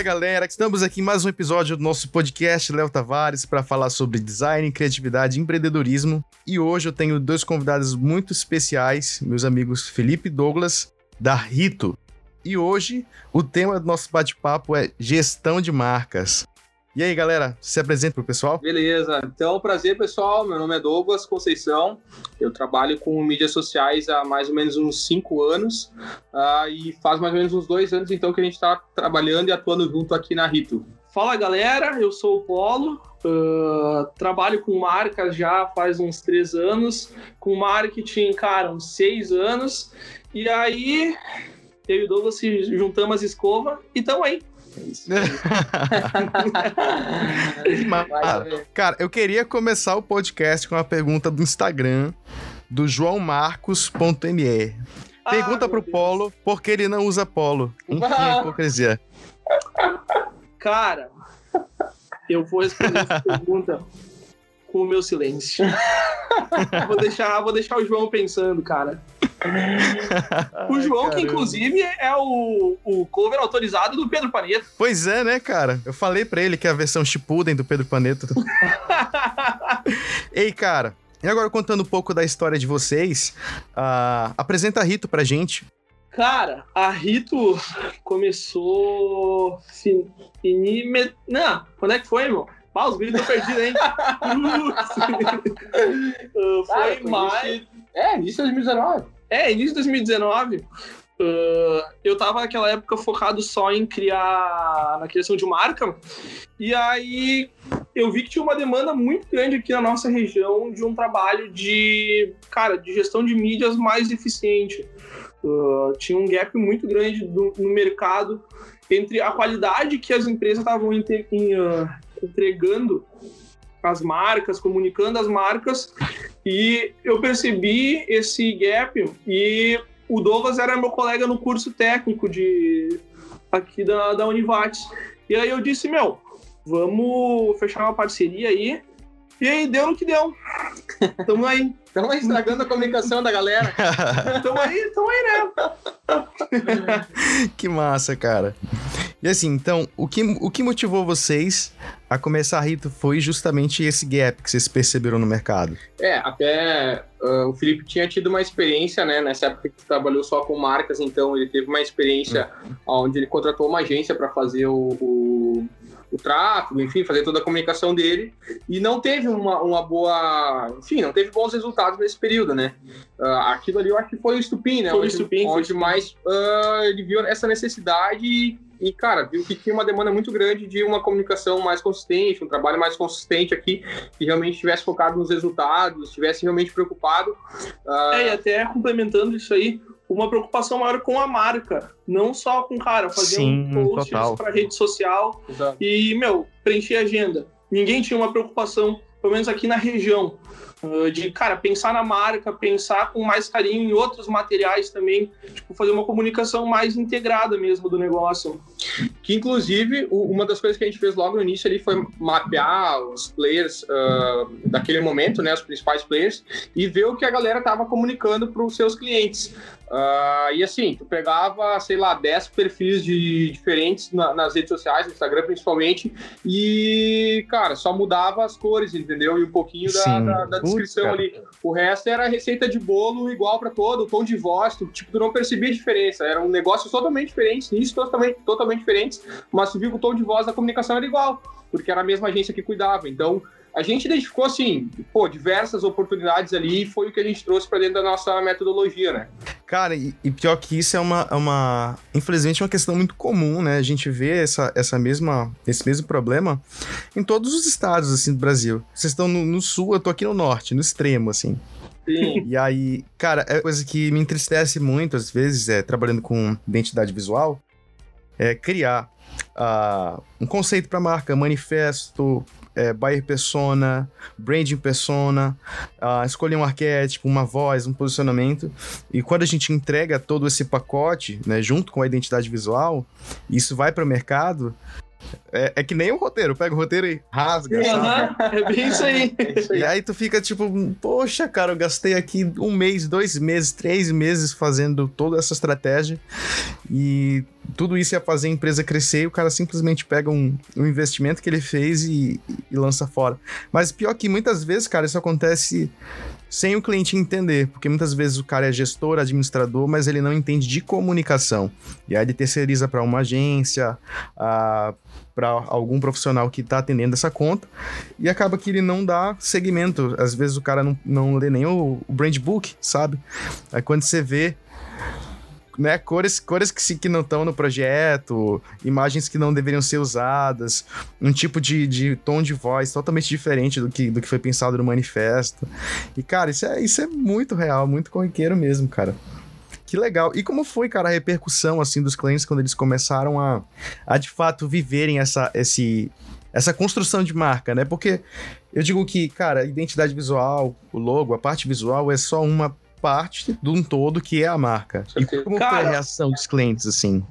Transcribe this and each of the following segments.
Fala galera, estamos aqui em mais um episódio do nosso podcast Léo Tavares para falar sobre design, criatividade e empreendedorismo. E hoje eu tenho dois convidados muito especiais, meus amigos Felipe Douglas, da Rito. E hoje o tema do nosso bate-papo é gestão de marcas. E aí, galera, se apresenta pro pessoal? Beleza. Então, prazer, pessoal. Meu nome é Douglas Conceição. Eu trabalho com mídias sociais há mais ou menos uns cinco anos. Uh, e faz mais ou menos uns dois anos, então, que a gente está trabalhando e atuando junto aqui na Rito. Fala, galera. Eu sou o Polo. Uh, trabalho com marcas já faz uns três anos. Com marketing, cara, uns seis anos. E aí, eu e o Douglas juntamos as escova e estamos aí cara, eu queria começar o podcast com uma pergunta do Instagram do joãomarcos.me. Pergunta ah, pro Deus. Polo por que ele não usa polo. Enfim, hipocrisia. Cara, eu vou responder essa pergunta com o meu silêncio. vou, deixar, vou deixar o João pensando, cara. o João, Ai, que inclusive é o, o cover autorizado do Pedro Paneto. Pois é, né, cara? Eu falei pra ele que é a versão Shippuden do Pedro Paneto. Ei, cara, e agora contando um pouco da história de vocês, uh, apresenta a Rito pra gente. Cara, a Rito começou. Não, quando é que foi, irmão? Ah, os gritos estão perdidos, hein? uh, foi mais. É, início de 2019. É, início de 2019. Uh, eu tava naquela época focado só em criar na criação de marca e aí eu vi que tinha uma demanda muito grande aqui na nossa região de um trabalho de cara de gestão de mídias mais eficiente uh, tinha um gap muito grande do, no mercado entre a qualidade que as empresas estavam uh, entregando as marcas, comunicando as marcas, e eu percebi esse gap e o Douglas era meu colega no curso técnico de aqui da, da Univates. E aí eu disse, meu, vamos fechar uma parceria aí. E aí deu no que deu. Tamo aí. Estamos estragando a comunicação da galera. tamo aí, tamo aí, né? que massa, cara. E assim, então, o que, o que motivou vocês a começar a Rito foi justamente esse gap que vocês perceberam no mercado? É, até uh, o Felipe tinha tido uma experiência, né, nessa época que trabalhou só com marcas, então ele teve uma experiência uhum. onde ele contratou uma agência para fazer o, o o tráfego, enfim, fazer toda a comunicação dele, e não teve uma, uma boa, enfim, não teve bons resultados nesse período, né? Uh, aquilo ali eu acho que foi o estupim, né? Foi o estupim, onde, foi mais uh, ele viu essa necessidade e, e, cara, viu que tinha uma demanda muito grande de uma comunicação mais consistente, um trabalho mais consistente aqui, que realmente estivesse focado nos resultados, estivesse realmente preocupado. Uh... É, e até complementando isso aí, uma preocupação maior com a marca, não só com, cara, fazer Sim, um post para rede social Exato. e, meu, preencher a agenda. Ninguém tinha uma preocupação, pelo menos aqui na região, ah, de, cara, pensar na marca, pensar com mais carinho em outros materiais também, tipo, fazer uma comunicação mais integrada mesmo do negócio. Que, inclusive, uma das coisas que a gente fez logo no início ali foi mapear os players uh, daquele momento, né, os principais players, e ver o que a galera tava comunicando para os seus clientes. Uh, e assim, tu pegava, sei lá, 10 perfis de, diferentes na, nas redes sociais, no Instagram principalmente, e, cara, só mudava as cores, entendeu? E um pouquinho da, da, da descrição ali. O resto era receita de bolo igual para todo, o tom de voz, tu, tipo, tu não percebia a diferença. Era um negócio totalmente diferente, nisso totalmente, totalmente diferentes, mas tu viu que o tom de voz da comunicação era igual, porque era a mesma agência que cuidava. Então, a gente identificou, assim, pô, diversas oportunidades ali e foi o que a gente trouxe para dentro da nossa metodologia, né? Cara, e, e, pior que isso é uma, é uma, infelizmente, uma questão muito comum, né? A gente vê essa, essa mesma, esse mesmo problema em todos os estados, assim, do Brasil. Vocês estão no, no sul, eu tô aqui no norte, no extremo, assim. Sim. E aí, cara, é coisa que me entristece muito, às vezes, é, trabalhando com identidade visual, é criar uh, um conceito para marca, manifesto, é, buyer persona, branding persona, uh, escolher um arquétipo, uma voz, um posicionamento. E quando a gente entrega todo esse pacote, né, junto com a identidade visual, isso vai para o mercado, é, é, que nem o roteiro, pega o roteiro e rasga. Uhum, é bem isso aí. é isso aí. E aí tu fica tipo, poxa, cara, eu gastei aqui um mês, dois meses, três meses fazendo toda essa estratégia e tudo isso ia fazer a empresa crescer e o cara simplesmente pega um, um investimento que ele fez e, e lança fora. Mas pior que muitas vezes, cara, isso acontece sem o cliente entender, porque muitas vezes o cara é gestor, administrador, mas ele não entende de comunicação. E aí ele terceiriza para uma agência, para algum profissional que está atendendo essa conta, e acaba que ele não dá segmento. Às vezes o cara não, não lê nem o, o brand book, sabe? Aí quando você vê né, cores, cores que, que não estão no projeto, imagens que não deveriam ser usadas, um tipo de, de tom de voz totalmente diferente do que, do que foi pensado no manifesto. E, cara, isso é, isso é muito real, muito corriqueiro mesmo, cara. Que legal. E como foi, cara, a repercussão, assim, dos clientes quando eles começaram a, a de fato, viverem essa, esse, essa construção de marca, né? Porque eu digo que, cara, identidade visual, o logo, a parte visual é só uma parte de um todo que é a marca. E como Cara, foi a reação dos clientes, assim?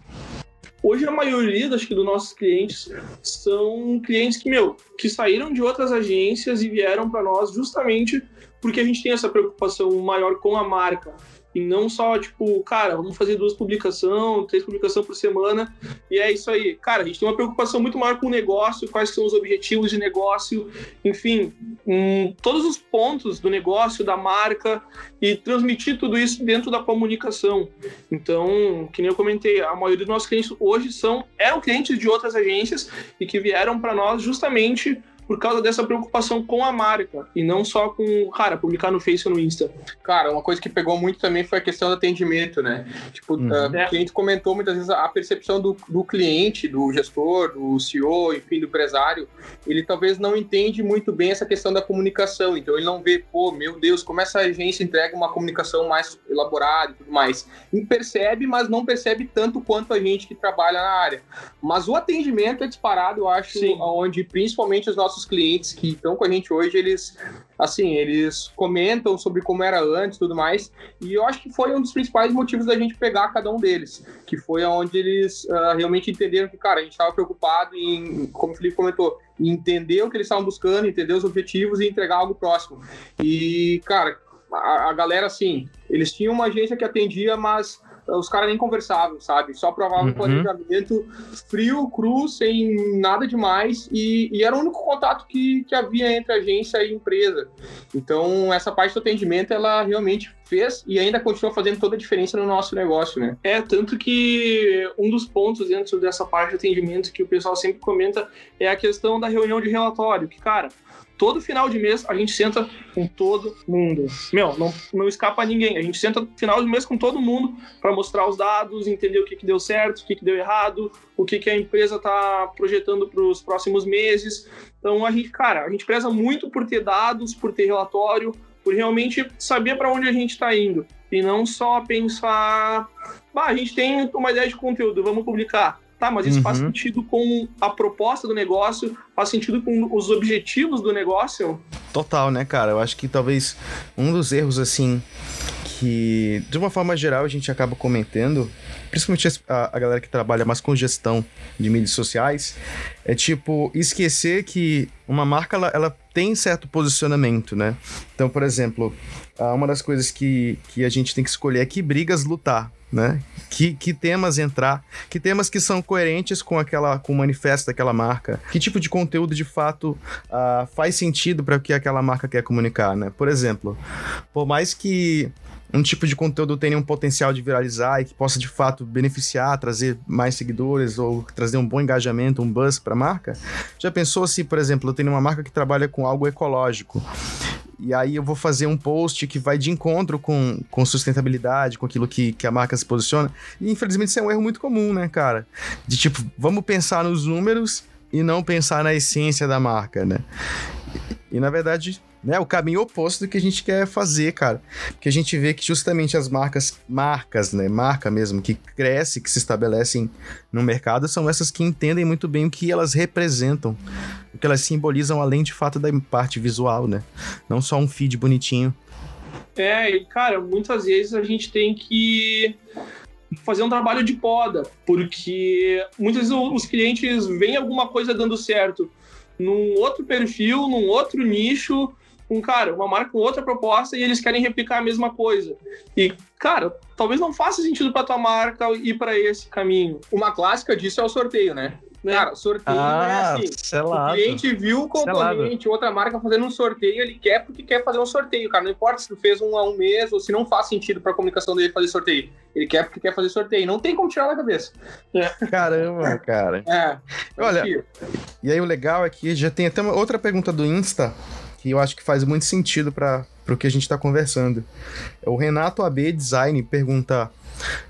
Hoje a maioria, acho que, dos nossos clientes são clientes que, meu, que saíram de outras agências e vieram para nós justamente porque a gente tem essa preocupação maior com a marca. E não só, tipo, cara, vamos fazer duas publicações, três publicações por semana, e é isso aí. Cara, a gente tem uma preocupação muito maior com o negócio, quais são os objetivos de negócio, enfim, um, todos os pontos do negócio, da marca, e transmitir tudo isso dentro da comunicação. Então, que nem eu comentei, a maioria dos nossos clientes hoje são eram clientes de outras agências e que vieram para nós justamente por causa dessa preocupação com a marca e não só com, cara, publicar no Face ou no Insta. Cara, uma coisa que pegou muito também foi a questão do atendimento, né? Tipo, uhum. uh, é. o cliente comentou muitas vezes a percepção do, do cliente, do gestor, do CEO, enfim, do empresário, ele talvez não entende muito bem essa questão da comunicação, então ele não vê, pô, meu Deus, como essa agência entrega uma comunicação mais elaborada e tudo mais. E percebe, mas não percebe tanto quanto a gente que trabalha na área. Mas o atendimento é disparado, eu acho, Sim. onde principalmente os nossos nossos clientes que estão com a gente hoje, eles assim, eles comentam sobre como era antes e tudo mais. E eu acho que foi um dos principais motivos da gente pegar cada um deles, que foi onde eles uh, realmente entenderam que, cara, a gente estava preocupado em, como o Felipe comentou, entender o que eles estavam buscando, entender os objetivos e entregar algo próximo. E, cara, a, a galera, assim, eles tinham uma agência que atendia, mas os caras nem conversavam, sabe? Só provavam uhum. planejamento frio, cru, sem nada demais, e, e, era o único contato que, que havia entre agência e empresa. Então, essa parte do atendimento, ela realmente fez e ainda continua fazendo toda a diferença no nosso negócio, né? É, tanto que um dos pontos dentro dessa parte de atendimento que o pessoal sempre comenta é a questão da reunião de relatório, que, cara, todo final de mês a gente senta com todo mundo. Meu, não, não escapa ninguém. A gente senta final de mês com todo mundo para mostrar os dados, entender o que, que deu certo, o que, que deu errado, o que, que a empresa está projetando para os próximos meses. Então a gente, cara, a gente preza muito por ter dados, por ter relatório, por realmente saber para onde a gente está indo. E não só pensar, bah, a gente tem uma ideia de conteúdo, vamos publicar Tá, mas isso uhum. faz sentido com a proposta do negócio, faz sentido com os objetivos do negócio? Total, né, cara? Eu acho que talvez um dos erros, assim, que de uma forma geral a gente acaba comentando, principalmente a, a galera que trabalha mais com gestão de mídias sociais, é tipo esquecer que uma marca ela, ela tem certo posicionamento, né? Então, por exemplo, uma das coisas que, que a gente tem que escolher é que brigas lutar né? Que, que temas entrar, que temas que são coerentes com aquela com o manifesto daquela marca, que tipo de conteúdo de fato uh, faz sentido para o que aquela marca quer comunicar, né? Por exemplo, por mais que um tipo de conteúdo tenha um potencial de viralizar e que possa de fato beneficiar, trazer mais seguidores ou trazer um bom engajamento, um buzz para a marca. Já pensou se, por exemplo, eu tenho uma marca que trabalha com algo ecológico e aí eu vou fazer um post que vai de encontro com, com sustentabilidade, com aquilo que, que a marca se posiciona. E infelizmente isso é um erro muito comum, né, cara? De tipo, vamos pensar nos números e não pensar na essência da marca, né? E, e na verdade, né? O caminho oposto do que a gente quer fazer, cara. Porque a gente vê que justamente as marcas, marcas, né? Marca mesmo, que cresce, que se estabelecem no mercado, são essas que entendem muito bem o que elas representam, o que elas simbolizam além de fato da parte visual, né? Não só um feed bonitinho. É, e cara, muitas vezes a gente tem que fazer um trabalho de poda, porque muitas vezes os clientes veem alguma coisa dando certo num outro perfil, num outro nicho, um cara, uma marca com outra proposta e eles querem replicar a mesma coisa. E, cara, talvez não faça sentido para tua marca ir para esse caminho. Uma clássica disso é o sorteio, né? Né? Cara, sorteio Ah, é assim. selado. O cliente viu o concorrente, outra marca fazendo um sorteio, ele quer porque quer fazer um sorteio, cara. Não importa se tu fez um a um mês ou se não faz sentido pra comunicação dele fazer sorteio. Ele quer porque quer fazer sorteio. Não tem como tirar da cabeça. Caramba, cara. É. Olha. E aí o legal é que já tem até uma outra pergunta do Insta, que eu acho que faz muito sentido para o que a gente está conversando. O Renato AB Design pergunta: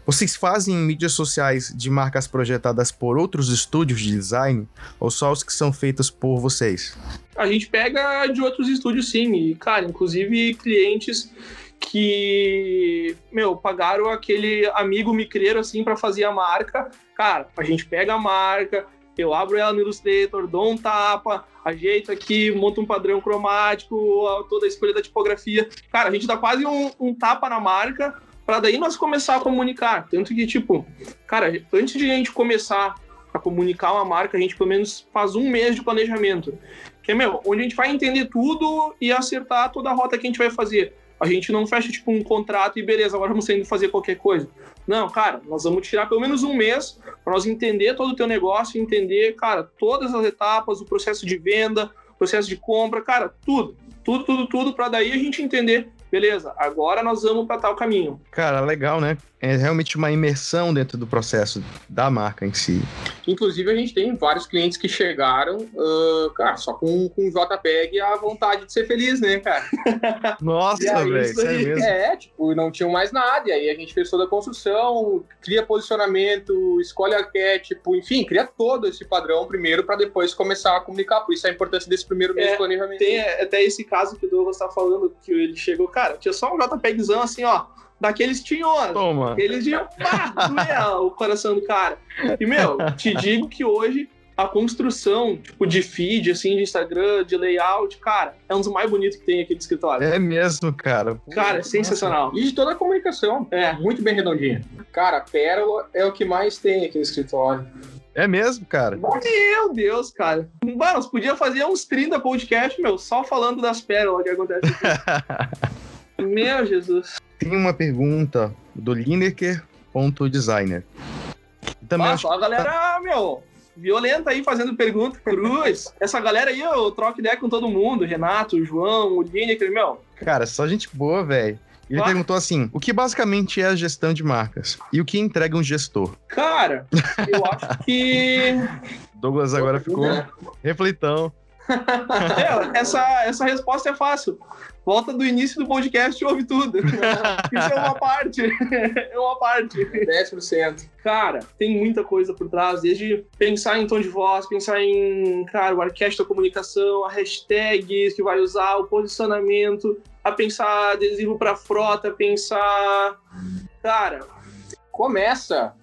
Vocês fazem mídias sociais de marcas projetadas por outros estúdios de design ou só os que são feitos por vocês? A gente pega de outros estúdios, sim. E, cara, inclusive clientes que, meu, pagaram aquele amigo micreiro, assim, para fazer a marca. Cara, a gente pega a marca, eu abro ela no Illustrator, dou um tapa, ajeito aqui, monto um padrão cromático, toda a escolha da tipografia. Cara, a gente dá quase um, um tapa na marca para daí nós começar a comunicar. Tanto que, tipo, cara, antes de a gente começar a comunicar uma marca, a gente pelo menos faz um mês de planejamento. Que é, meu, onde a gente vai entender tudo e acertar toda a rota que a gente vai fazer. A gente não fecha, tipo, um contrato e beleza, agora vamos saindo fazer qualquer coisa. Não, cara, nós vamos tirar pelo menos um mês para nós entender todo o teu negócio, entender, cara, todas as etapas, o processo de venda, processo de compra, cara, tudo. Tudo, tudo, tudo, para daí a gente entender, beleza, agora nós vamos para tal caminho. Cara, legal, né? É realmente uma imersão dentro do processo da marca em si. Inclusive, a gente tem vários clientes que chegaram, ah, cara, só com, com JPEG e a vontade de ser feliz, né, cara? Nossa, E velho, aí, mesmo. É, tipo, não tinham mais nada. E aí a gente fez toda a construção, cria posicionamento, escolhe arquétipo, enfim, cria todo esse padrão primeiro para depois começar a comunicar. Por isso a importância desse primeiro mês É, de planejamento. Tem até esse caso que o Douglas tá falando, que ele chegou, cara, tinha só um JPEGzão assim, ó, daqueles tinhos. Toma. Eles iam, pá, doer o coração do cara. E, meu, te digo que hoje a construção, tipo, de feed, assim, de Instagram, de layout, cara, é um dos mais bonitos que tem aqui do escritório. É mesmo, cara. Pô, Cara, é nossa. sensacional. E de toda a comunicação. É. Muito bem redondinha. Cara, Pérola é o que mais tem aqui no escritório. É mesmo, cara. Meu Deus, cara. Mano, nós podíamos fazer uns 30 podcasts, meu, só falando das pérolas que acontecem aqui. meu Jesus. Tem uma pergunta do Lineker.designer. Também Ah, acho a galera, meu, violenta aí fazendo pergunta. Cruz. Essa galera aí, eu troco ideia com todo mundo. Renato, o João, o Lineker, meu. Cara, só gente boa, velho. Ele Ah. perguntou assim: o que basicamente é a gestão de marcas? E o que entrega um gestor? Cara, eu acho que. Douglas agora ficou É. reflitão. Meu, essa, essa resposta é fácil. Volta do início do podcast e ouve tudo. Isso é uma parte. É uma parte. 10%. Cara, tem muita coisa por trás, desde pensar em tom de voz, pensar em, cara, o arquétipo da comunicação, a hashtag que vai usar, o posicionamento, a pensar adesivo para frota, pensar. Cara, Começa,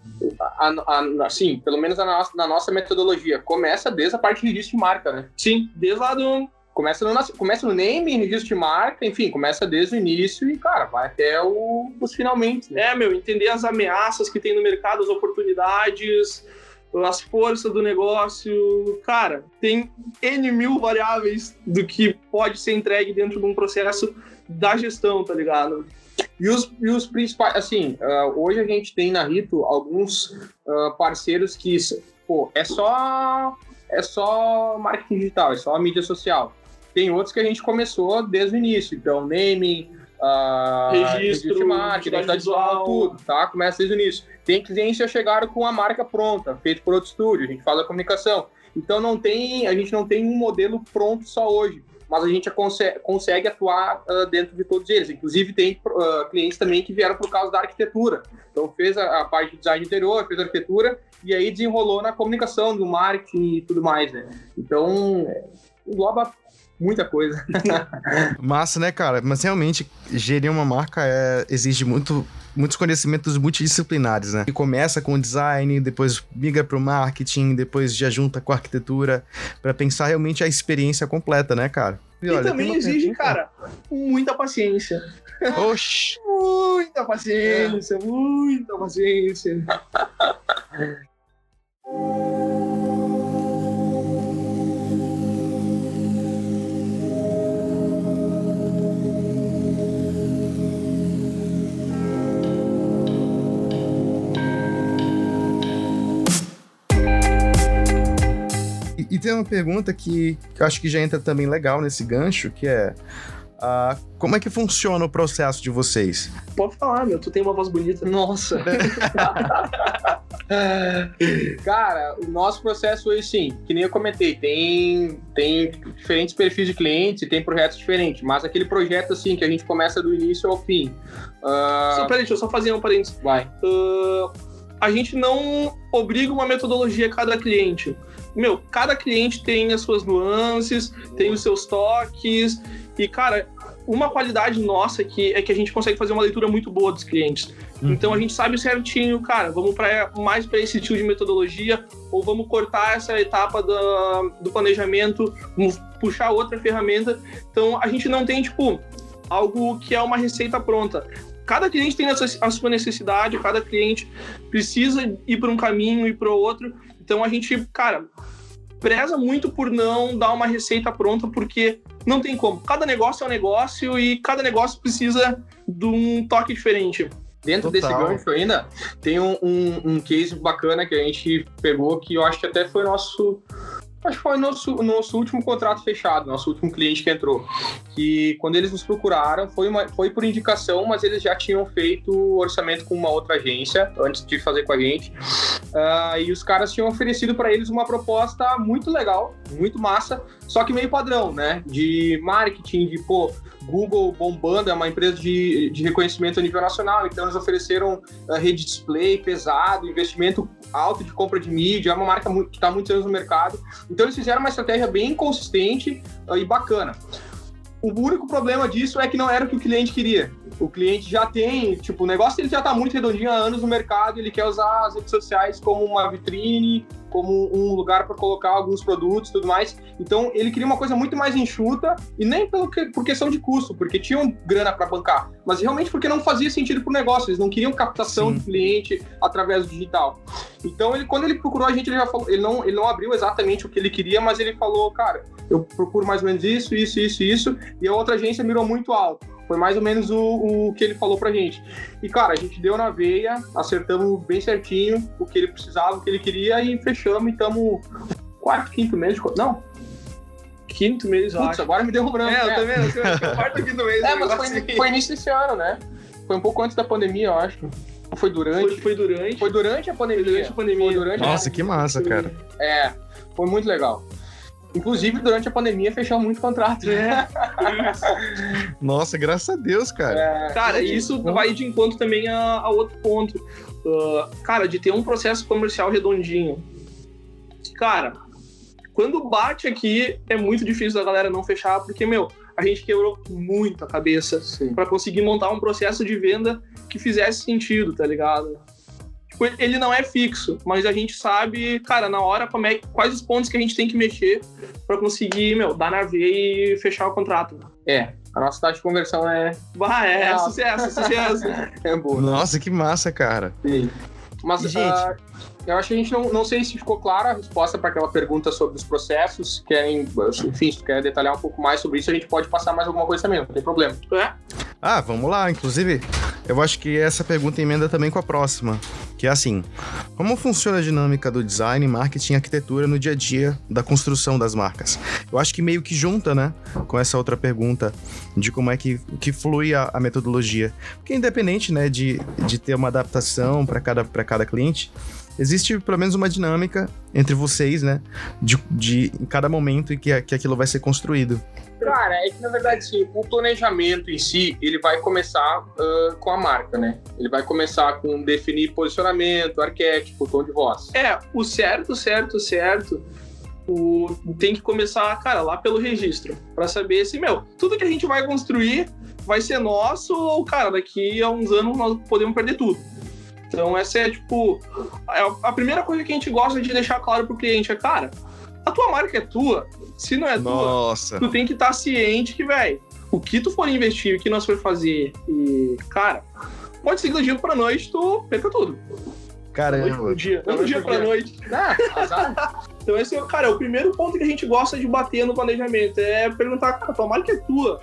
a- a- assim, pelo menos na nossa, na nossa metodologia, começa desde a parte de registro de marca, né? sim, desde lá do. Começa no, começa no name, registro de marca, enfim, começa desde o início e, cara, vai até o- os finalmente, né? É, meu, entender as ameaças que tem no mercado, as oportunidades, as forças do negócio. Cara, tem N mil variáveis do que pode ser entregue dentro de um processo da gestão, tá ligado? E os, e os principais, assim, ah, hoje a gente tem na Rito alguns ah, parceiros que, pô, é só, é só marketing digital, é só mídia social. Tem outros que a gente começou desde o início, então naming, ah, Registro, de marca, identidade visual, tudo, tá? Começa desde o início. Tem clientes que já chegaram com a marca pronta, feito por outro estúdio, a gente faz a comunicação. Então não tem, a gente não tem um modelo pronto só hoje, mas a gente consegue, consegue atuar ah, dentro de todos eles. Inclusive tem ah, clientes também que vieram por causa da arquitetura. Então fez a, a parte de design interior, fez a arquitetura e aí desenrolou na comunicação, do marketing e tudo mais, né? Então engloba muita coisa. Massa, né, cara? Mas realmente, gerir uma marca é- exige muito, muitos conhecimentos multidisciplinares, né? E começa com o design, depois migra para o marketing, depois já junta com a arquitetura, para pensar realmente a experiência completa, né, cara? E, olha, tem também exige, pergunta- cara, muita paciência. Oxi! Muita paciência, muita paciência. tem uma pergunta que, que eu acho que já entra também legal nesse gancho, que é. Uh, como é que funciona o processo de vocês? Pode falar, meu, tu tem uma voz bonita. Nossa! Cara, o nosso processo é assim, que nem eu comentei, tem, tem diferentes perfis de clientes e tem projetos diferentes, mas aquele projeto assim que a gente começa do início ao fim. Uh... Só, peraí, deixa eu só fazer um parênteses. Vai. Uh, a gente não obriga uma metodologia a cada cliente. Meu, cada cliente tem as suas nuances, tem os seus toques, e, cara, uma qualidade nossa aqui é que a gente consegue fazer uma leitura muito boa dos clientes. Uhum. Então a gente sabe certinho, cara, vamos para mais para esse tipo de metodologia ou vamos cortar essa etapa do, do planejamento, puxar outra ferramenta. Então a gente não tem tipo algo que é uma receita pronta. Cada cliente tem a sua necessidade, cada cliente precisa ir para um caminho e para o outro. Então a gente, cara, preza muito por não dar uma receita pronta, porque não tem como. Cada negócio é um negócio e cada negócio precisa de um toque diferente. Dentro Total. desse gancho ainda, tem um, um, um, case bacana que a gente pegou que eu acho que até foi nosso acho que foi nosso, nosso último contrato fechado, nosso último cliente que entrou. Que quando eles nos procuraram, foi, uma, foi por indicação, mas eles já tinham feito orçamento com uma outra agência antes de fazer com a gente. Uh, e os caras tinham oferecido para eles uma proposta muito legal, muito massa, só que meio padrão, né? De marketing, de pô, Google bombando, é uma empresa de, de reconhecimento a nível nacional, então eles ofereceram uh, rede display pesado, investimento alto de compra de mídia, é uma marca muito, que está muitos anos no mercado. Então eles fizeram uma estratégia bem consistente uh, e bacana. O único problema disso é que não era o que o cliente queria. O cliente já tem, tipo, o negócio dele já está muito redondinho há anos no mercado, ele quer usar as redes sociais como uma vitrine, como um lugar para colocar alguns produtos e tudo mais. Então ele queria uma coisa muito mais enxuta e nem pelo que, por questão de custo, porque tinham grana para bancar, mas realmente porque não fazia sentido para o negócio. Eles não queriam captação Sim. de cliente através do digital. Então ele, quando ele procurou a gente, ele já falou, ele não, ele não abriu exatamente o que ele queria, mas ele falou, cara, eu procuro mais ou menos isso, isso, isso, isso, e a outra agência mirou muito alto. Foi mais ou menos o, o que ele falou pra gente. E, cara, a gente deu na veia, acertamos bem certinho o que ele precisava, o que ele queria e fechamos e estamos quarto, quinto mês de... Não, quinto mês, Putz, acho. agora me deu um branco. É, eu né? também, quarto, quinto mês. É, mas foi, foi, início desse ano, né? Foi um pouco antes da pandemia, eu acho. Foi durante? Foi, foi durante. Foi durante a pandemia. Foi durante a pandemia. Durante Nossa, a... que massa, cara. É, foi muito legal. Inclusive, durante a pandemia, fechou muito contrato. É. Nossa, graças a Deus, cara. É, cara, isso vai de encontro também a, a outro ponto. Uh, cara, de ter um processo comercial redondinho. Cara, quando bate aqui, é muito difícil da galera não fechar, porque, meu, a gente quebrou muito a cabeça para conseguir montar um processo de venda que fizesse sentido, tá ligado? Ele não é fixo, mas a gente sabe, cara, na hora como é, quais os pontos que a gente tem que mexer para conseguir, meu, dar na veia e fechar o contrato. É, a nossa taxa de conversão é. Bah, é, é sucesso, sucesso. é boa. Nossa, que massa, cara. Sim. Mas, gente, uh, eu acho que a gente não, não sei se ficou clara a resposta para aquela pergunta sobre os processos. Querem, enfim, se tu quer detalhar um pouco mais sobre isso, a gente pode passar mais alguma coisa também, não tem problema. É? Ah, vamos lá. Inclusive, eu acho que essa pergunta emenda também com a próxima, que é assim: como funciona a dinâmica do design, marketing e arquitetura no dia a dia da construção das marcas? Eu acho que meio que junta, né, com essa outra pergunta de como é que, que flui a, a metodologia. Porque independente, né, de, de ter uma adaptação para cada, cada cliente, existe pelo menos uma dinâmica entre vocês, né? De, de em cada momento em que, que aquilo vai ser construído. Cara, é que na verdade sim, o planejamento em si, ele vai começar uh, com a marca, né? Ele vai começar com definir posicionamento, arquétipo, tom de voz. É, o certo, certo, certo. O, tem que começar, cara, lá pelo registro, para saber se, meu, tudo que a gente vai construir vai ser nosso ou, cara, daqui a uns anos nós podemos perder tudo. Então, essa é, tipo, é a primeira coisa que a gente gosta de deixar claro pro cliente é, cara, a tua marca é tua. Se não é Nossa. tua, tu tem que estar tá ciente que, velho, o que tu for investir, o que nós for fazer, e, cara, pode ser que do dia pra noite tu perca tudo. Caramba. Noite pro dia, não do dia pra noite. Ah, então esse é, cara, é o primeiro ponto que a gente gosta de bater no planejamento, é perguntar, cara, tua marca é tua.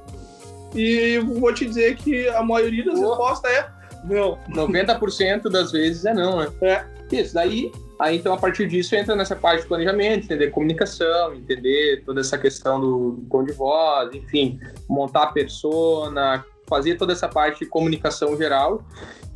E vou te dizer que a maioria das respostas é não. 90% das vezes é não, né? É. Isso, daí Aí, então, a partir disso, entra nessa parte de planejamento, entender comunicação, entender toda essa questão do tom de voz, enfim, montar a persona, fazer toda essa parte de comunicação geral.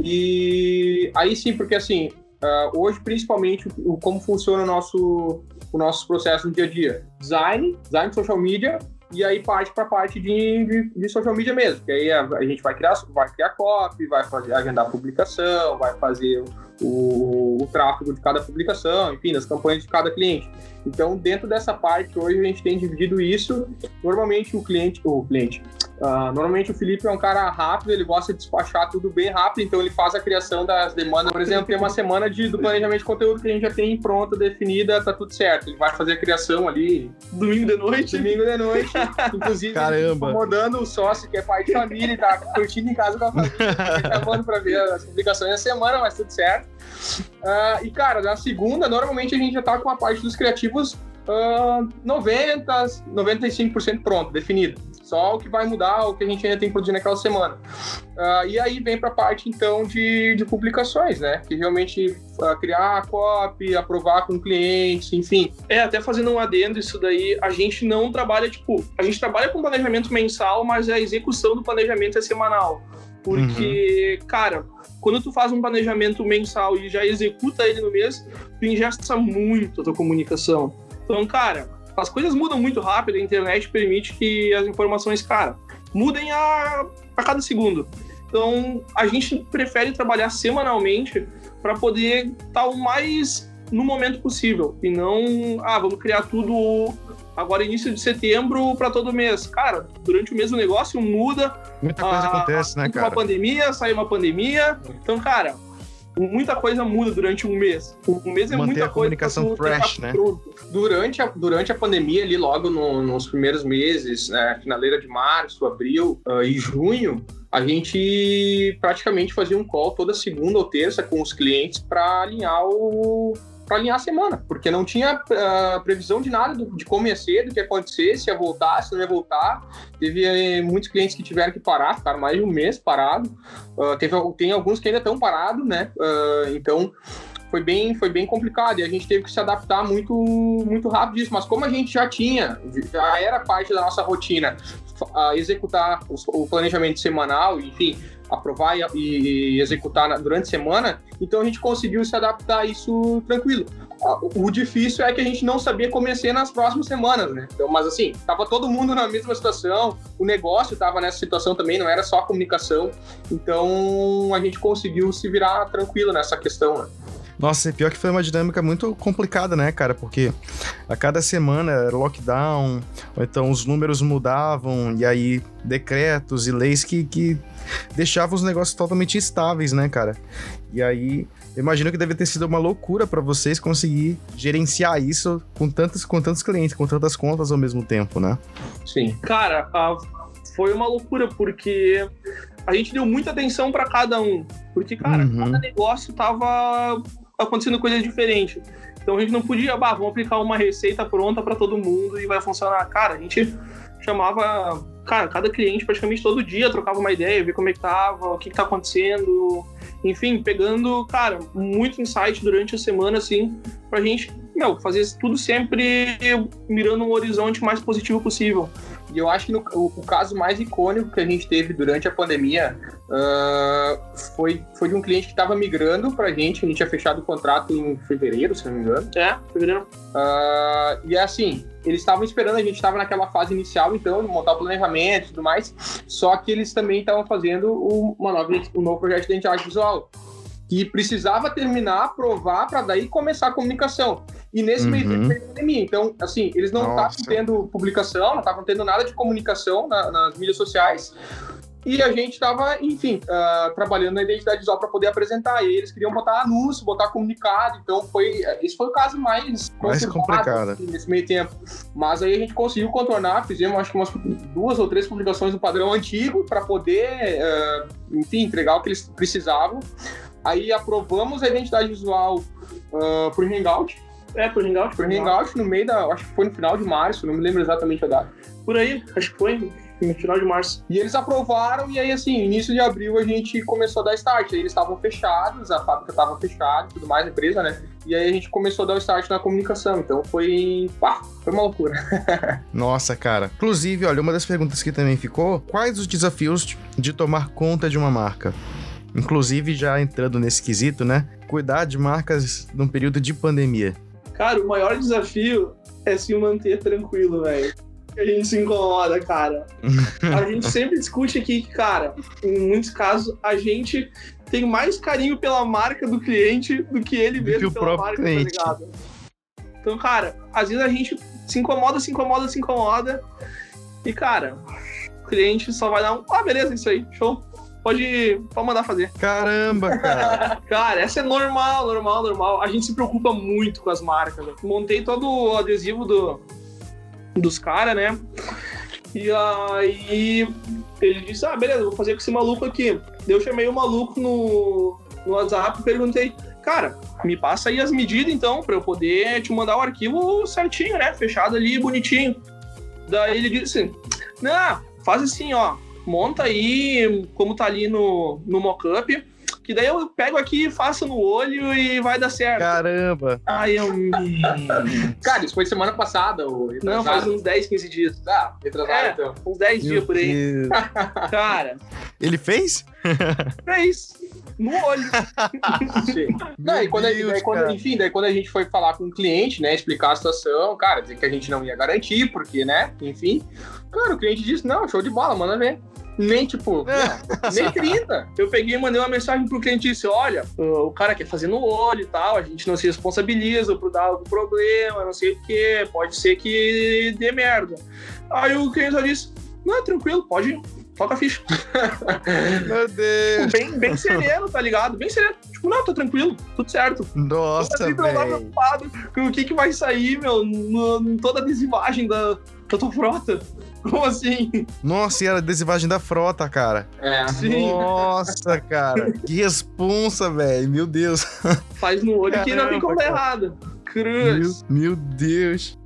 E aí sim, porque assim, uh, hoje, principalmente, o, como funciona o nosso, o nosso processo no dia a dia. Design, design de social media, e aí parte para a parte de, de, de, social media mesmo, que aí a, a, gente vai criar, vai criar copy, vai fazer, agendar publicação, vai fazer o, o, tráfego de cada publicação, enfim, das campanhas de cada cliente. Então, dentro dessa parte, hoje a gente tem dividido isso. Normalmente o cliente, o cliente, Uh, normalmente o Felipe é um cara rápido, ele gosta de despachar tudo bem rápido, então ele faz a criação das demandas. Por exemplo, tem uma semana de, do planejamento de conteúdo que a gente já tem pronta, definida, tá tudo certo. Ele vai fazer a criação ali. Domingo de noite? Domingo de noite. Inclusive, Caramba. incomodando o sócio, que é pai de família e tá curtindo em casa com a família. Acabando pra ver as publicações da semana, mas tudo certo. Uh, e, cara, na segunda, normalmente a gente já tá com a parte dos criativos uh, 90, 95% pronto, definido. Só o que vai mudar, o que a gente ainda tem que produzir naquela semana. Uh, e aí vem para a parte, então, de, de publicações, né? Que realmente uh, criar a copy, aprovar com clientes, enfim. É, até fazendo um adendo isso daí, a gente não trabalha, tipo, a gente trabalha com planejamento mensal, mas a execução do planejamento é semanal. Porque, uhum. cara, quando tu faz um planejamento mensal e já executa ele no mês, tu ingesta muito a tua comunicação. Então, cara, as coisas mudam muito rápido, a internet permite que as informações, cara, mudem a, a cada segundo. Então, a gente prefere trabalhar semanalmente para poder estar tá o mais no momento possível e não, ah, vamos criar tudo agora início de setembro para todo mês. Cara, durante o mês o negócio muda. Muita coisa a, acontece, né, cara? Uma pandemia, sai uma pandemia. Então, cara, muita coisa muda durante um mês. Um mês é Manter muita a comunicação fresh, né? Durante a, durante a pandemia, ali logo no, nos primeiros meses, né, finaleira de março, abril uh, e junho, a gente praticamente fazia um call toda segunda ou terça com os clientes para alinhar o para alinhar a semana, porque não tinha uh, previsão de nada do, de como ia ser, do que ia acontecer, se ia voltar, se não ia voltar. Teve eh, muitos clientes que tiveram que parar, ficaram mais de um mês parado. Uh, teve, tem alguns que ainda estão parados, né? Uh, então foi bem, foi bem complicado e a gente teve que se adaptar muito, muito rápido disso. Mas como a gente já tinha, já era parte da nossa rotina, executar o planejamento semanal, enfim, aprovar e, e executar na, durante a semana, então a gente conseguiu se adaptar a isso tranquilo. O difícil é que a gente não sabia como ia ser nas próximas semanas, né? Então, mas assim, tava todo mundo na mesma situação, o negócio tava nessa situação também, não era só a comunicação, então a gente conseguiu se virar tranquilo nessa questão, né? Nossa, pior que foi uma dinâmica muito complicada, né, cara? Porque a cada semana era lockdown, ou então os números mudavam, e aí decretos e leis que, que deixavam os negócios totalmente instáveis, né, cara? E aí, eu imagino que deve ter sido uma loucura para vocês conseguir gerenciar isso com tantos, com tantos clientes, com tantas contas ao mesmo tempo, né? Sim. Cara, a, foi uma loucura, porque a gente deu muita atenção para cada um. Porque, cara, uhum. cada negócio tava acontecendo coisas diferentes. Então a gente não podia, bah, vamos aplicar uma receita pronta para todo mundo e vai funcionar. Cara, a gente chamava, cara, cada cliente praticamente todo dia trocava uma ideia, ver como é que tava, o que, que tá acontecendo, enfim, pegando, cara, muito insight durante a semana, assim, pra gente, meu, fazer tudo sempre mirando um horizonte mais positivo possível. E eu acho que no, o, o, caso mais icônico que a gente teve durante a pandemia uh, foi, foi de um cliente que estava migrando para a gente. A gente tinha fechado o contrato em fevereiro, se não me engano. É, fevereiro. Uh, e é assim, eles estavam esperando, a gente estava naquela fase inicial, então, de montar o planejamento e tudo mais. Só que eles também estavam fazendo uma nova, um novo projeto de identidade visual que precisava terminar, aprovar, para daí começar a comunicação. E nesse uhum. meio tempo a pandemia. Então, assim, eles não estavam tendo publicação, não estavam tendo nada de comunicação na, nas mídias sociais. E a gente estava, enfim, uh, trabalhando na identidade visual para poder apresentar. E eles queriam botar anúncio, botar comunicado. Então, foi esse foi o caso mais, mais complicado assim, nesse meio tempo. Mas aí a gente conseguiu contornar, fizemos acho que umas duas ou três publicações no padrão antigo para poder, uh, enfim, entregar o que eles precisavam. Aí aprovamos a identidade visual uh, por Hangout. É, por Hangout. Por Hangout, no meio da. Acho que foi no final de março, não me lembro exatamente a data. Por aí, acho que foi. no final de março. E eles aprovaram, e aí, assim, início de abril a gente começou a dar start. Aí eles estavam fechados, a fábrica estava fechada e tudo mais, a empresa, né? E aí a gente começou a dar o start na comunicação. Então foi. Pá, foi uma loucura. Nossa, cara. Inclusive, olha, uma das perguntas que também ficou: quais os desafios de tomar conta de uma marca? Inclusive, já entrando nesse quesito, né? Cuidar de marcas num período de pandemia. Cara, o maior desafio é se manter tranquilo, velho. A gente se incomoda, cara. A gente sempre discute aqui que, cara, em muitos casos, a gente tem mais carinho pela marca do cliente do que ele mesmo que o pela próprio marca, cliente. tá ligado? Então, cara, às vezes a gente se incomoda, se incomoda, se incomoda. E, cara, o cliente só vai dar um. Ah, beleza, isso aí, show. Pode, pode mandar fazer. Caramba, cara. Cara, essa é normal, normal, normal. A gente se preocupa muito com as marcas. Né? Montei todo o adesivo do, dos caras, né? E aí ele disse: Ah, beleza, vou fazer com esse maluco aqui. Daí Eu chamei o maluco no, no WhatsApp e perguntei: Cara, me passa aí as medidas então, pra eu poder te mandar o arquivo certinho, né? Fechado ali, bonitinho. Daí ele disse: Não, faz assim, ó. Monta aí como tá ali no, no mockup. Que daí eu pego aqui, faço no olho e vai dar certo. Caramba. Aí eu. Cara, isso foi semana passada, o Não, faz uns 10, 15 dias. Ah, retrasado É. então. Uns 10 dias Meu por aí. Cara, Ele fez? fez. No olho. Não, e quando, Deus, daí quando- enfim, daí quando a gente foi falar com o cliente, né, explicar a situação, cara, dizer que a gente não ia garantir, porque, né, enfim. Cara, o cliente disse, não, show de bola, manda ver. Nem, tipo, não, nem 30. Eu peguei e mandei uma mensagem pro cliente e disse: Olha, o cara quer fazer no olho e tal, a gente não se responsabiliza por dar algum problema, não sei o que, pode ser que dê merda. Aí o cliente só disse: Não, tranquilo, pode ir, toca a ficha. Meu Deus. Bem, bem sereno, tá ligado? Bem sereno. Tipo, não, tô tranquilo, tudo certo. Nossa, Assim, não tá velho. preocupado com o que, que vai sair, meu, no, em toda a adesivagem da, da tua frota. Como assim? Nossa, e era adesivagem da frota, cara. É. Sim, Nossa, cara. Que responsa, velho. Meu Deus. faz no olho que não tem como dar Caramba, errado. Meu, Cruz. meu Deus.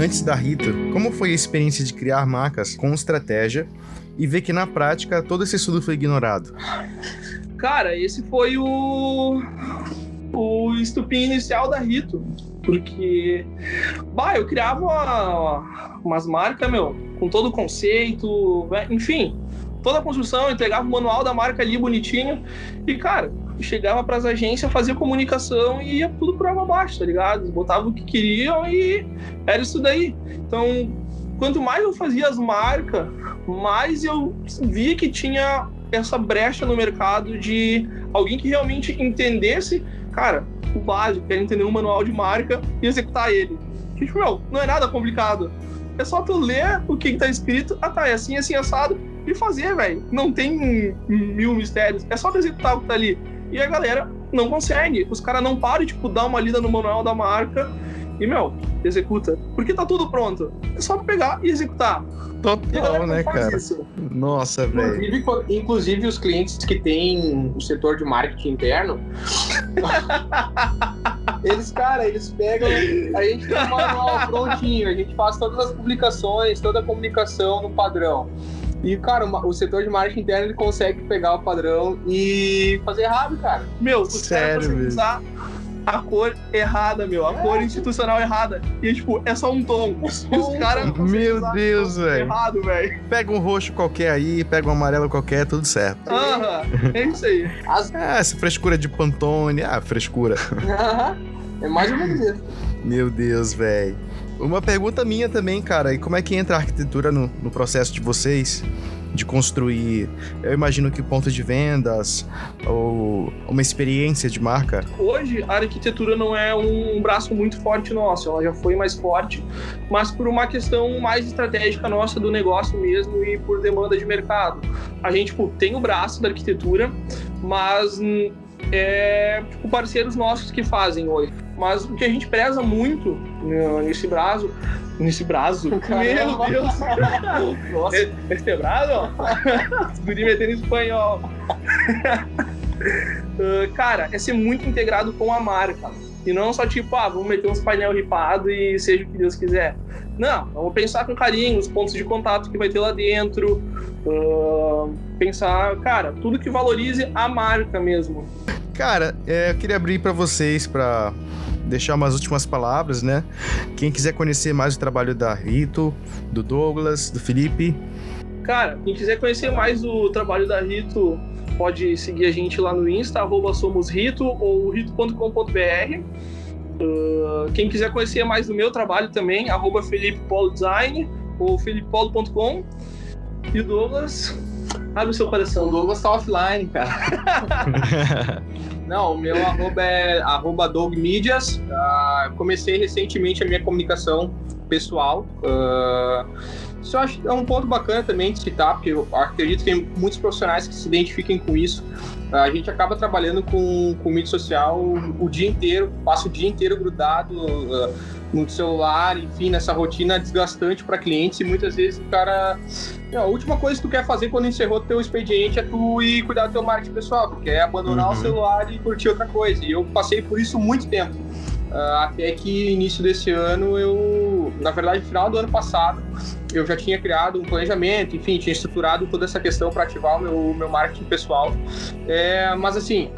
Antes da Rita, como foi a experiência de criar marcas com estratégia e ver que na prática todo esse estudo foi ignorado? Cara, esse foi o. o estupim inicial da Rito. Porque. Bah, eu criava uma- umas marcas, meu, com todo o conceito, enfim, toda a construção, entregava o manual da marca ali bonitinho. E, cara, chegava pras agências, fazia comunicação e ia tudo por água abaixo, tá ligado? Eles botavam o que queriam e era isso daí. Então, quanto mais eu fazia as marcas, mais eu via que tinha essa brecha no mercado de alguém que realmente entendesse, cara, o básico, quer entender um manual de marca e executar ele. Tipo, meu, não é nada complicado. É só tu ler o que, que tá escrito, ah tá, é assim, assim, assado, e fazer, velho. Não tem mil mistérios, é só tu executar o que tá ali. E a galera não consegue. Os caras não param, tipo, dar uma lida no manual da marca e, meu, executa. Porque tá tudo pronto. É só pegar e executar. E Total, não né, cara? isso. Nossa, velho. Inclusive, inclusive, os clientes que têm o setor de marketing interno, eles, cara, eles pegam. A gente tem um manual prontinho, a gente faz todas as publicações, toda a comunicação no padrão. E, cara, o setor de marketing interno ele consegue pegar o padrão e fazer errado, cara. Meu, os Sério, caras usar a cor errada, meu. A cor institucional errada. E, tipo, é só um tom. E os caras Meu usar Deus, velho. errado, velho. Pega um roxo qualquer aí, pega um amarelo qualquer, tudo certo. Aham, é isso aí. As- Ah, essa frescura de Pantone. Ah, frescura. é mais ou menos isso. Meu Deus, velho. Uma pergunta minha também, cara. E como é que entra a arquitetura no, no processo de vocês? De construir, eu imagino que ponto de vendas ou uma experiência de marca. Hoje, a arquitetura não é um braço muito forte nosso. Ela já foi mais forte, mas por uma questão mais estratégica nossa do negócio mesmo e por demanda de mercado. A gente, tipo, tem o braço da arquitetura, mas hum, é tipo, parceiros nossos que fazem hoje. Mas o que a gente preza muito né, nesse braço nesse braço. Caramba. Meu Deus. Nossa. Este braço? Guri metendo em espanhol. Uh, cara, é ser muito integrado com a marca. E não só tipo, ah, vamos meter uns painel ripado e seja o que Deus quiser. Não, vamos pensar com carinho os pontos de contato que vai ter lá dentro. Uh, pensar, cara, tudo que valorize a marca mesmo. Cara, é, eu queria abrir para vocês para deixar umas últimas palavras, né? Quem quiser conhecer mais o trabalho da Rito, do Douglas, do Felipe. Cara, quem quiser conhecer mais o trabalho da Rito, pode seguir a gente lá no Insta, arroba somosrito ou rito.com.br. Uh, quem quiser conhecer mais do meu trabalho também, arroba Felipe Polo Design ou felipepolo.com. E o Douglas, abre o seu coração. O Douglas tá offline, cara. Não, o meu arroba é arroba Doug Mídias. Uh, comecei recentemente a minha comunicação pessoal. Uh, isso eu acho é um ponto bacana também de citar, porque eu acredito que tem muitos profissionais que se identifiquem com isso. A gente acaba trabalhando com, com mídia social o dia inteiro, passa o dia inteiro grudado no celular, enfim, nessa rotina desgastante para clientes e muitas vezes o cara. a última coisa que tu quer fazer quando encerrou teu expediente é tu ir cuidar do teu marketing pessoal, porque é abandonar uhum. o celular e curtir outra coisa. E eu passei por isso muito tempo. Uh, até que início desse ano eu, na verdade, final do ano passado, eu já tinha criado um planejamento, enfim, tinha estruturado toda essa questão para ativar o meu, meu marketing pessoal. É, mas assim,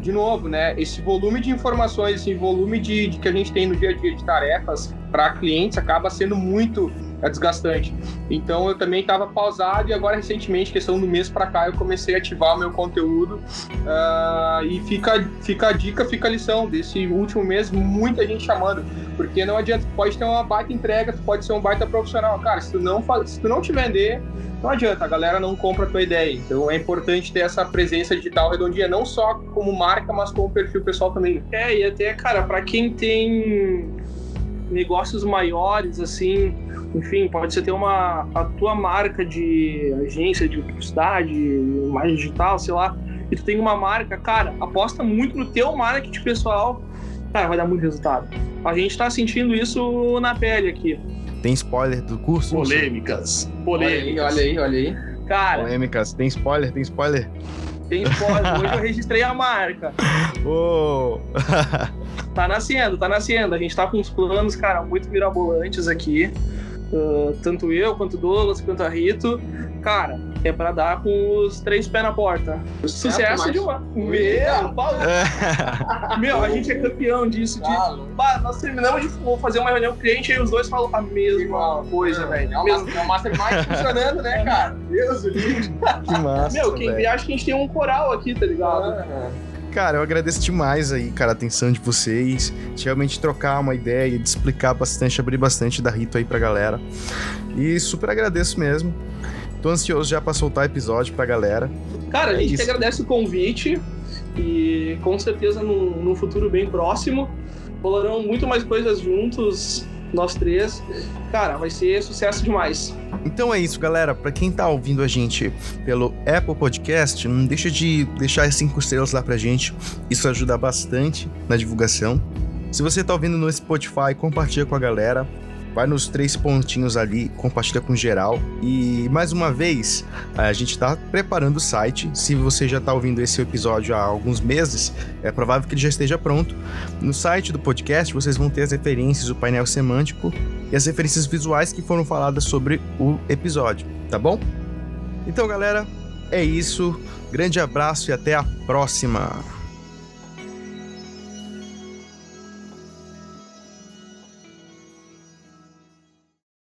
de novo, né, esse volume de informações, esse volume de, de que a gente tem no dia a dia de tarefas para clientes acaba sendo muito é desgastante. Então eu também estava pausado e agora recentemente, questão do mês para cá, eu comecei a ativar meu conteúdo uh, e fica, fica a dica, fica a lição desse último mês, muita gente chamando, porque não adianta, tu pode ter uma baita entrega, tu pode ser um baita profissional, cara, se tu não, se tu não te vender, não adianta, a galera não compra a tua ideia. Então é importante ter essa presença digital redondinha, não só como marca, mas como perfil pessoal também. É, e até, cara, para quem tem negócios maiores, assim, enfim, pode ser ter uma a tua marca de agência de publicidade, mais digital, sei lá, e tu tem uma marca, cara, aposta muito no teu marketing pessoal, cara, vai dar muito resultado. A gente tá sentindo isso na pele aqui. Tem spoiler do curso? Polêmicas. Polêmicas. Olha aí, olha aí, olha aí. Cara. Polêmicas. Tem spoiler, tem spoiler. Tem spoiler. Hoje eu registrei a marca. Oh. tá nascendo, tá nascendo. A gente tá com uns planos, cara, muito mirabolantes aqui. Uh, tanto eu, quanto o Douglas, quanto a Rito. Cara, é pra dar com os três pés na porta. Sucesso de uma. Meu, Meu, a gente é campeão disso. De... Bah, nós terminamos de fazer uma reunião com o cliente e os dois falam a mesma coisa, é, velho. É uma, é uma mastermind funcionando, né, cara? Deus Que massa. Meu, quem acha que a gente tem um coral aqui, tá ligado? É. Cara, eu agradeço demais aí, cara, a atenção de vocês, de realmente trocar uma ideia, de explicar bastante, abrir bastante da Rito aí pra galera. E super agradeço mesmo. Tô ansioso já pra soltar episódio pra galera. Cara, a é gente agradece o convite e com certeza num, num futuro bem próximo rolarão muito mais coisas juntos nós três. Cara, vai ser sucesso demais. Então é isso, galera. Para quem tá ouvindo a gente pelo Apple Podcast, não deixa de deixar as cinco estrelas lá pra gente. Isso ajuda bastante na divulgação. Se você tá ouvindo no Spotify, compartilha com a galera vai nos três pontinhos ali, compartilha com geral. E mais uma vez, a gente está preparando o site. Se você já está ouvindo esse episódio há alguns meses, é provável que ele já esteja pronto. No site do podcast, vocês vão ter as referências, o painel semântico e as referências visuais que foram faladas sobre o episódio, tá bom? Então, galera, é isso. Grande abraço e até a próxima!